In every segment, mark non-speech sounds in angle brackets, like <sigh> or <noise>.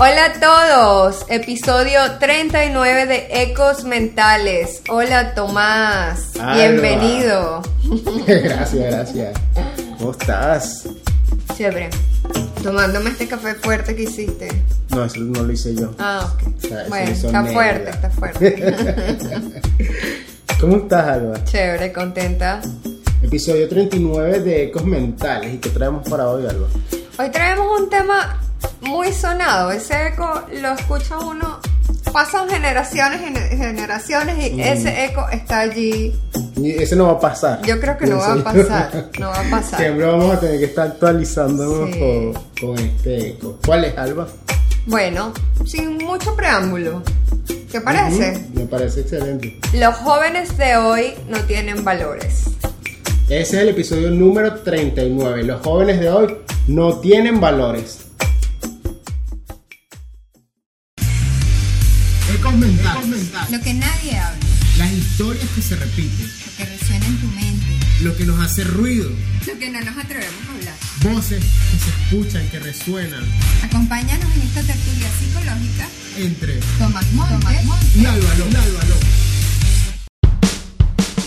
Hola a todos, episodio 39 de Ecos Mentales. Hola Tomás, bienvenido. <laughs> gracias, gracias. ¿Cómo estás? Chévere. Tomándome este café fuerte que hiciste. No, eso no lo hice yo. Ah, ok. O sea, eso bueno, está fuerte, está fuerte. <laughs> ¿Cómo estás, Alba? Chévere, contenta. Episodio 39 de Ecos Mentales. ¿Y qué traemos para hoy, Alba? Hoy traemos un tema muy sonado. Ese eco lo escucha uno. Pasan generaciones y generaciones y Mm. ese eco está allí. Y ese no va a pasar. Yo creo que no va a <laughs> pasar. No va a pasar. Siempre vamos a tener que estar actualizándonos Sí. con, con este eco. ¿Cuál es, Alba? Bueno, sin mucho preámbulo. ¿Te parece? Ujú, Me parece excelente. Los jóvenes de hoy no tienen valores. Ese es el episodio número 39. Los jóvenes de hoy no tienen valores. Lo que nadie habla, Las historias que se repiten. lo que resuena en tu mente, Lo que nos hace ruido. lo que no nos atrevemos a hablar. Voces que se escuchan, que resuenan. Acompáñanos en esta tertulia psicológica. Entre Tomás Montes, y Álvaro. y Álvaro.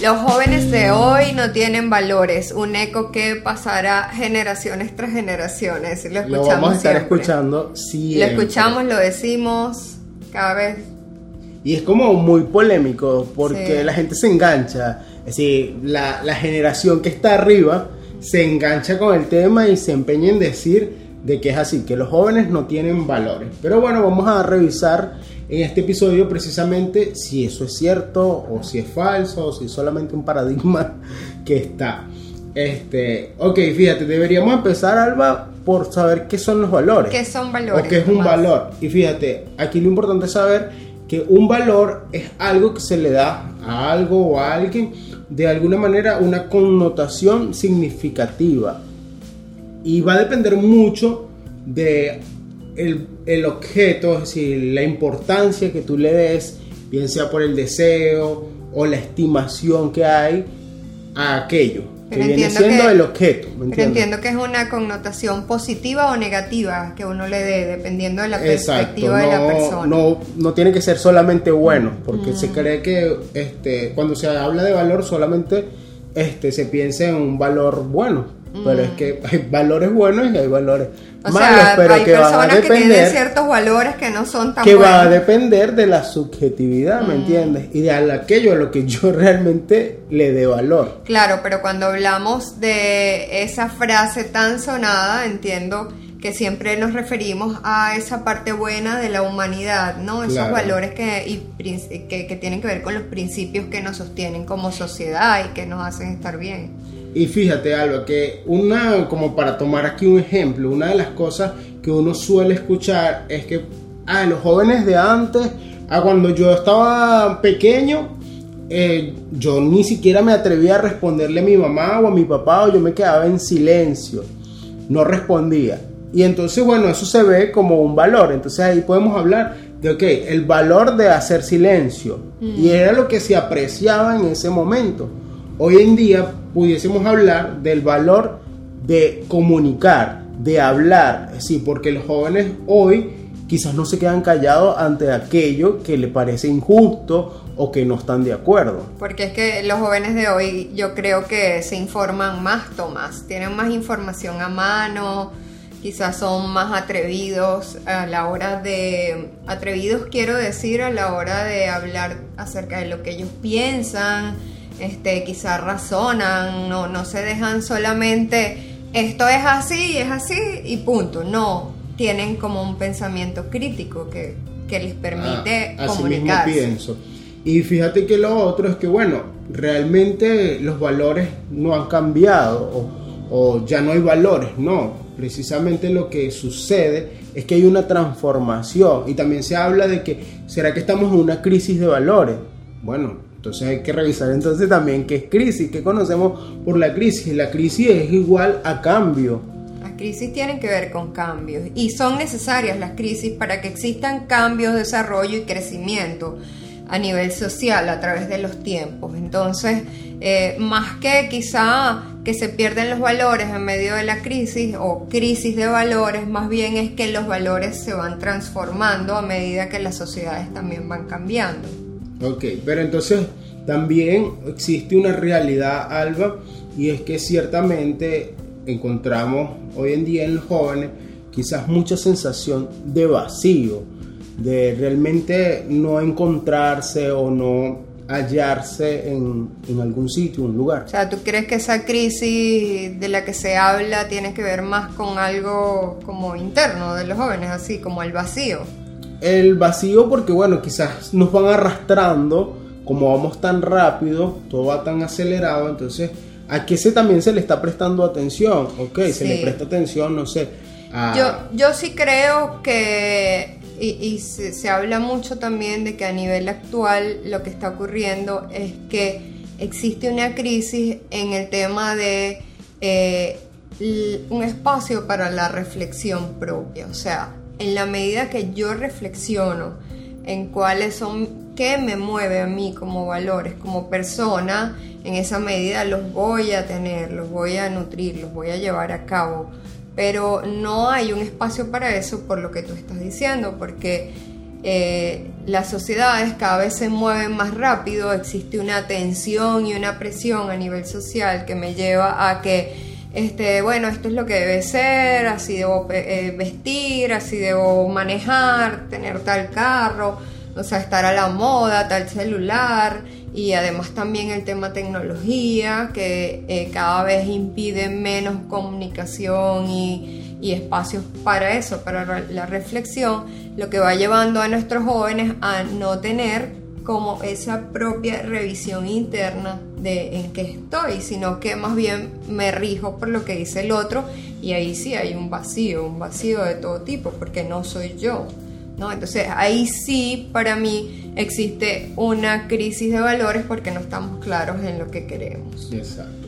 Los jóvenes de hoy no tienen valores. Un eco que pasará generaciones tras generaciones. Lo escuchamos Lo vamos a estar siempre. escuchando Lo siempre. escuchamos, lo decimos cada vez. Y es como muy polémico porque Sí. la gente se engancha. Es decir, la, la generación que está arriba se engancha con el tema y se empeña en decir de que es así, que los jóvenes no tienen valores. Pero bueno, vamos a revisar en este episodio precisamente si eso es cierto o si es falso o si es solamente un paradigma <laughs> que está. Este, ok, fíjate, deberíamos empezar, Alba, por saber qué son los valores. ¿Qué son valores? O qué es un valor. Y fíjate, aquí lo importante es saber que un valor es algo que se le da a algo o a alguien de alguna manera una connotación significativa. Y va a depender mucho de el, el objeto, es decir, la importancia que tú le des, bien sea por el deseo o la estimación que hay a aquello, que Pero viene siendo que- el objeto. ¿me Pero entiendo que es una connotación positiva o negativa que uno le dé dependiendo de la Exacto, perspectiva de la no, persona. no, no tiene que ser solamente bueno, porque Mm. se cree que este, cuando se habla de valor solamente este, se piensa en un valor bueno, pero es que hay valores buenos y hay valores Mm. O malos, sea, pero hay que van a personas que tienen depender, ciertos valores que no son tan que va a depender de la subjetividad, Mm. ¿me entiendes? Y de aquello a lo que yo <laughs> realmente le dé valor. Claro, pero cuando hablamos de esa frase tan sonada, entiendo que siempre nos referimos a esa parte buena de la humanidad, ¿no? Esos Claro. valores que, y que, que tienen que ver con los principios que nos sostienen como sociedad y que nos hacen estar bien. Y fíjate, Alba, que una, como para tomar aquí un ejemplo, una de las cosas que uno suele escuchar es que, ah, los jóvenes de antes, ah, cuando yo estaba pequeño, eh, yo ni siquiera me atrevía a responderle a mi mamá o a mi papá, o yo me quedaba en silencio, no respondía. Y entonces, bueno, eso se ve como un valor. Entonces ahí podemos hablar de, ok, el valor de hacer silencio. Y era lo que se apreciaba en ese momento. Hoy en día pudiésemos hablar del valor de comunicar, de hablar, decir, porque los jóvenes hoy quizás no se quedan callados ante aquello que le parece injusto o que no están de acuerdo. Porque es que los jóvenes de hoy yo creo que se informan más, Tomás, tienen más información a mano, quizás son más atrevidos a la hora de, atrevidos quiero decir, a la hora de hablar acerca de lo que ellos piensan, este, quizás razonan, no, no se dejan solamente, esto es así, es así y punto, no, tienen como un pensamiento crítico que, que les permite Ah, así mismo comunicarse. pienso. Y fíjate que lo otro es que, bueno, realmente los valores no han cambiado o, o ya no hay valores, no. Precisamente lo que sucede es que hay una transformación y también se habla de que, ¿será que estamos en una crisis de valores? Bueno, entonces hay que revisar entonces también qué es crisis, qué conocemos por la crisis. La crisis es igual a cambio. Las crisis tienen que ver con cambios y son necesarias las crisis para que existan cambios, desarrollo y crecimiento a nivel social a través de los tiempos. Entonces, eh, más que quizá que se pierden los valores en medio de la crisis o crisis de valores, más bien es que los valores se van transformando a medida que las sociedades también van cambiando. Ok, pero entonces también existe una realidad, Alba, y es que ciertamente encontramos hoy en día en los jóvenes quizás mucha sensación de vacío, de realmente no encontrarse o no hallarse en, algún sitio, un lugar. O sea, ¿tú crees que esa crisis de la que se habla tiene que ver más con algo como interno de los jóvenes, así como el vacío? El vacío porque, bueno, quizás nos van arrastrando, como vamos tan rápido, todo va tan acelerado, entonces, ¿a qué se también se le está prestando atención? Ok, se le presta atención, no sé. a- Yo, yo sí creo que, y, y se, se habla mucho también de que a nivel actual lo que está ocurriendo es que existe una crisis en el tema de eh, un espacio para la reflexión propia. O sea, en la medida que yo reflexiono en cuáles son, qué me mueve a mí como valores, como persona, en esa medida los voy a tener, los voy a nutrir, los voy a llevar a cabo. Pero no hay un espacio para eso por lo que tú estás diciendo, porque eh, las sociedades cada vez se mueven más rápido, existe una tensión y una presión a nivel social que me lleva a que, este, bueno, esto es lo que debe ser, así debo eh, vestir, así debo manejar, tener tal carro, o sea, estar a la moda, tal celular, y además también el tema tecnología, que eh, cada vez impide menos comunicación y, y espacios para eso, para la reflexión, lo que va llevando a nuestros jóvenes a no tener como esa propia revisión interna de en qué estoy, sino que más bien me rijo por lo que dice el otro y ahí sí hay un vacío, un vacío de todo tipo, porque no soy yo. ¿no? Entonces ahí sí para mí existe una crisis de valores porque no estamos claros en lo que queremos. Exacto.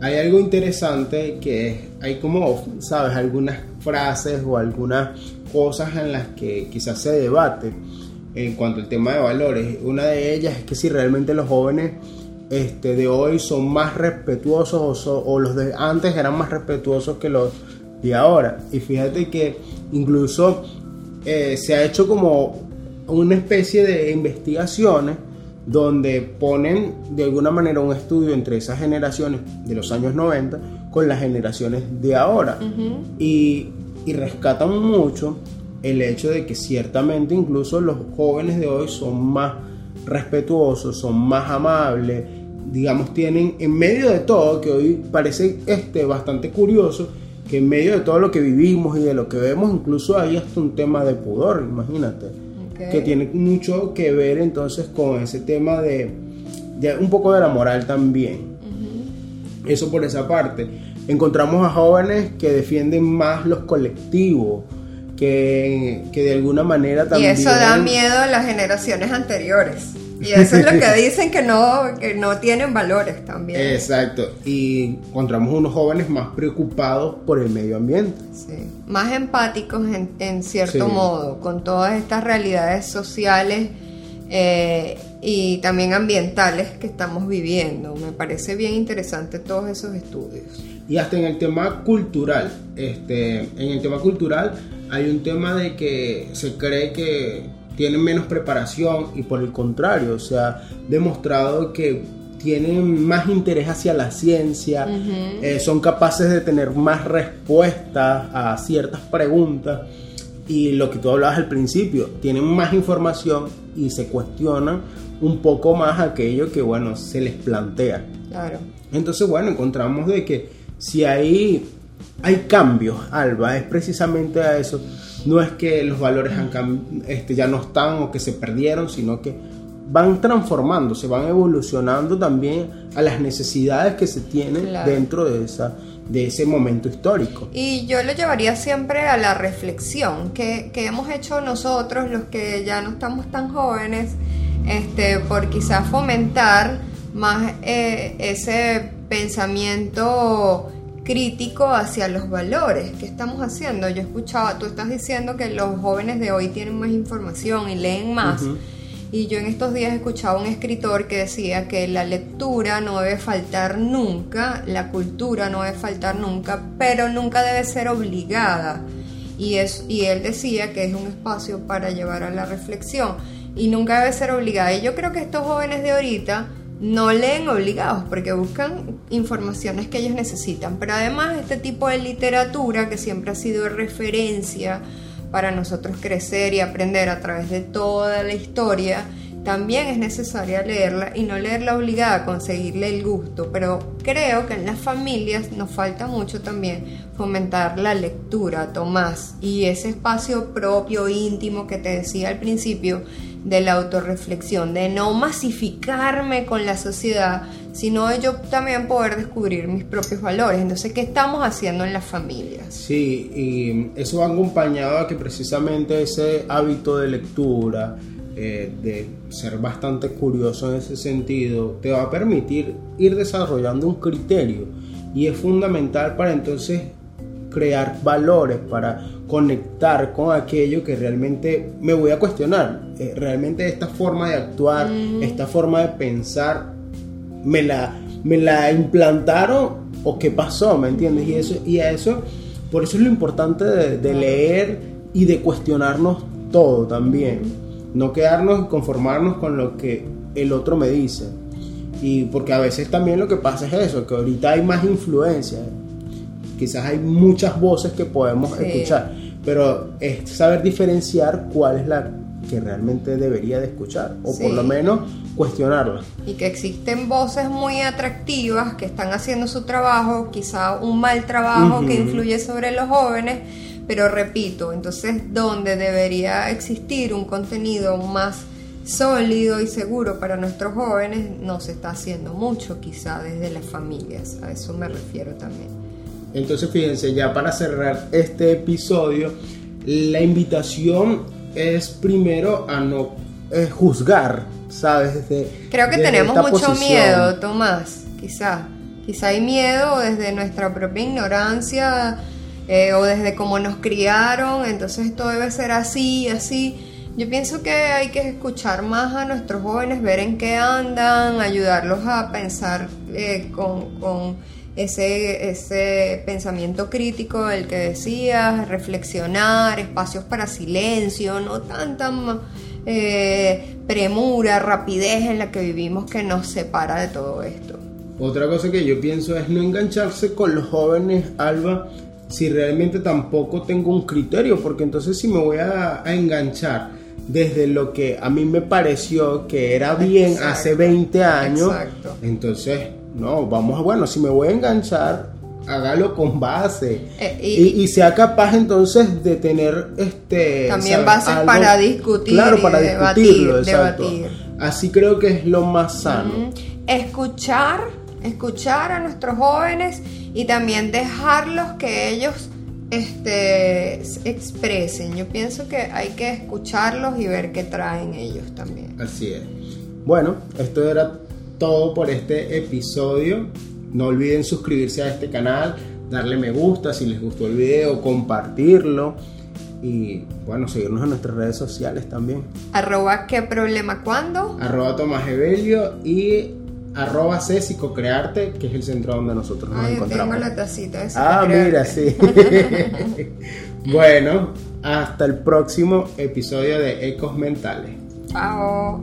Hay algo interesante que hay como, sabes, algunas frases o algunas cosas en las que quizás se debate en cuanto al tema de valores. Una de ellas es que si realmente los jóvenes este, de hoy son más respetuosos o, so- o los de antes eran más respetuosos que los de ahora. Y fíjate que incluso eh, se ha hecho como una especie de investigaciones donde ponen de alguna manera un estudio entre esas generaciones de los años 90 con las generaciones de ahora y, y rescatan mucho el hecho de que ciertamente incluso los jóvenes de hoy son más respetuosos, son más amables, digamos, tienen en medio de todo, que hoy parece este, bastante curioso, que en medio de todo lo que vivimos y de lo que vemos, incluso hay hasta un tema de pudor, imagínate, que tiene mucho que ver entonces con ese tema de, de un poco de la moral también. Eso por esa parte. Encontramos a jóvenes que defienden más los colectivos, que, que de alguna manera Y también... eso da miedo a las generaciones anteriores. Y eso es lo que dicen que no, que no tienen valores también. Exacto. Y encontramos unos jóvenes más preocupados por el medio ambiente. Sí. Más empáticos en, en cierto Sí. modo, con todas estas realidades sociales eh, y también ambientales que estamos viviendo. Me parece bien interesante todos esos estudios. Y hasta en el tema cultural, este, en el tema cultural hay un tema de que se cree que tienen menos preparación y por el contrario, se ha demostrado que tienen más interés hacia la ciencia, eh, son capaces de tener más respuestas a ciertas preguntas y lo que tú hablabas al principio, tienen más información y se cuestionan un poco más aquello que bueno se les plantea. Claro. Entonces, bueno, encontramos de que si hay, hay cambios, Alba, es precisamente a eso. No es que los valores han este, ya no están o que se perdieron, sino que van transformándose, van evolucionando también a las necesidades que se tienen Claro. dentro de, esa, de ese momento histórico. Y yo lo llevaría siempre a la reflexión que, que hemos hecho nosotros, los que ya no estamos tan jóvenes, este, por quizás fomentar más eh, ese pensamiento crítico hacia los valores que estamos haciendo. Yo escuchaba, tú estás diciendo que los jóvenes de hoy tienen más información y leen más. Y yo en estos días escuchaba un escritor que decía que la lectura no debe faltar nunca, la cultura no debe faltar nunca, pero nunca debe ser obligada. Y, es, y él decía que es un espacio para llevar a la reflexión y nunca debe ser obligada. Y yo creo que estos jóvenes de ahorita no leen obligados porque buscan informaciones que ellos necesitan. Pero además este tipo de literatura que siempre ha sido referencia para nosotros crecer y aprender a través de toda la historia, también es necesaria leerla y no leerla obligada, conseguirle el gusto. Pero creo que en las familias nos falta mucho también fomentar la lectura, Tomás, y ese espacio propio, íntimo que te decía al principio de la autorreflexión, de no masificarme con la sociedad, sino yo también poder descubrir mis propios valores. Entonces, ¿qué estamos haciendo en las familias? Sí, y eso va acompañado a que precisamente ese hábito de lectura, eh, de ser bastante curioso en ese sentido, te va a permitir ir desarrollando un criterio y es fundamental para entonces crear valores, para conectar con aquello que realmente me voy a cuestionar. Eh, realmente esta forma de actuar, esta forma de pensar, me la, me la implantaron o qué pasó, ¿me entiendes? Y, eso, y a eso, por eso es lo importante de, de leer y de cuestionarnos todo también. No quedarnos y conformarnos con lo que el otro me dice. Y porque a veces también lo que pasa es eso, que ahorita hay más influencia. Quizás hay muchas voces que podemos Sí. escuchar, pero es saber diferenciar cuál es la que realmente debería de escuchar, o por Sí. lo menos cuestionarla. y que existen voces muy atractivas que están haciendo su trabajo, quizá un mal trabajo que Ujú. influye sobre los jóvenes, pero repito, entonces donde debería existir un contenido más sólido y seguro para nuestros jóvenes, no se está haciendo mucho quizá desde las familias, a eso me refiero también. Entonces, fíjense, ya para cerrar este episodio, la invitación es primero a no eh, juzgar, ¿sabes? Desde- Creo que desde tenemos mucho posición. miedo, Tomás, quizá. Quizá hay miedo desde nuestra propia ignorancia eh, o desde cómo nos criaron, entonces esto debe ser así, así. Yo pienso que hay que escuchar más a nuestros jóvenes, ver en qué andan, ayudarlos a pensar eh, con, con ese, ese pensamiento crítico del que decías, reflexionar, espacios para silencio, no tanta ma- eh, premura, rapidez en la que vivimos que nos separa de todo esto. Otra cosa que yo pienso es no engancharse con los jóvenes, Alba, si realmente tampoco tengo un criterio, porque entonces si me voy a, a enganchar desde lo que a mí me pareció que era bien Exacto, hace 20 años, exacto. entonces, no, vamos a, bueno, si me voy a enganchar, hágalo con base. Eh, y, y- y sea capaz entonces de tener este También bases Algo- para discutir claro, y para debatir, discutirlo, exacto. debatir. Así creo que es lo más sano. Escuchar, escuchar a nuestros jóvenes y también dejarlos que ellos este, expresen. Yo pienso que hay que escucharlos y ver qué traen ellos también. Así es. Bueno, esto era todo por este episodio. No olviden suscribirse a este canal, darle me gusta si les gustó el video, compartirlo y bueno, seguirnos en nuestras redes sociales también. Arroba qué problema cuándo. Arroba Tomás Evelio y arroba Césico Crearte, que es el centro donde nosotros nos Ay, yo tengo encontramos. la tacita de Ah, mira, sí. <laughs> bueno, hasta el próximo episodio de Ecos Mentales. Chao.